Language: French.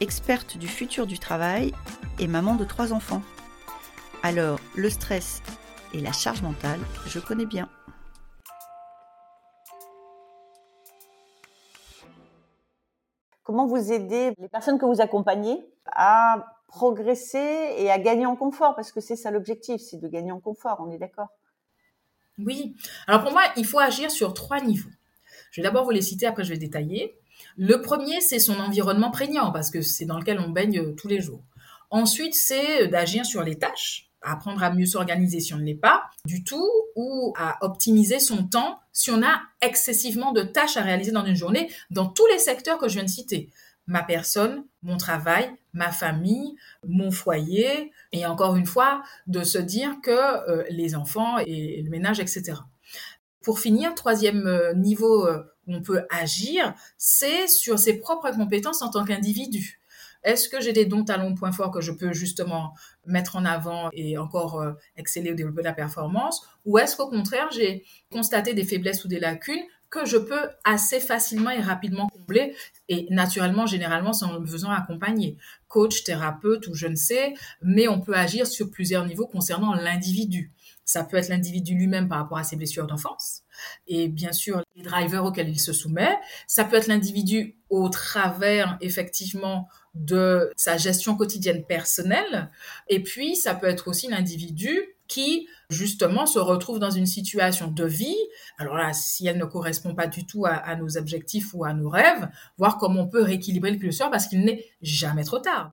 experte du futur du travail et maman de trois enfants. Alors, le stress et la charge mentale, je connais bien. Comment vous aidez les personnes que vous accompagnez à progresser et à gagner en confort? Parce que c'est ça l'objectif, c'est de gagner en confort, on est d'accord? Oui. Alors pour moi, il faut agir sur trois niveaux. Je vais d'abord vous les citer, après je vais détailler. Le premier, c'est son environnement prégnant, parce que c'est dans lequel on baigne euh, tous les jours. Ensuite, c'est d'agir sur les tâches, apprendre à mieux s'organiser si on ne l'est pas du tout, ou à optimiser son temps si on a excessivement de tâches à réaliser dans une journée, dans tous les secteurs que je viens de citer. Ma personne, mon travail, ma famille, mon foyer, et encore une fois, de se dire que euh, les enfants et le ménage, etc. Pour finir, troisième euh, niveau on peut agir, c'est sur ses propres compétences en tant qu'individu. Est-ce que j'ai des dons, talents, points forts que je peux justement mettre en avant et encore euh, exceller ou développer la performance Ou est-ce qu'au contraire, j'ai constaté des faiblesses ou des lacunes que je peux assez facilement et rapidement combler et naturellement, généralement, sans me faisant accompagner? Coach, thérapeute ou je ne sais, mais on peut agir sur plusieurs niveaux concernant l'individu. Ça peut être l'individu lui-même par rapport à ses blessures d'enfance et bien sûr les drivers auxquels il se soumet. Ça peut être l'individu au travers effectivement de sa gestion quotidienne personnelle. Et puis, ça peut être aussi l'individu qui, justement, se retrouve dans une situation de vie. Alors là, si elle ne correspond pas du tout à, nos objectifs ou à nos rêves, voir comment on peut rééquilibrer le curseur parce qu'il n'est jamais trop tard.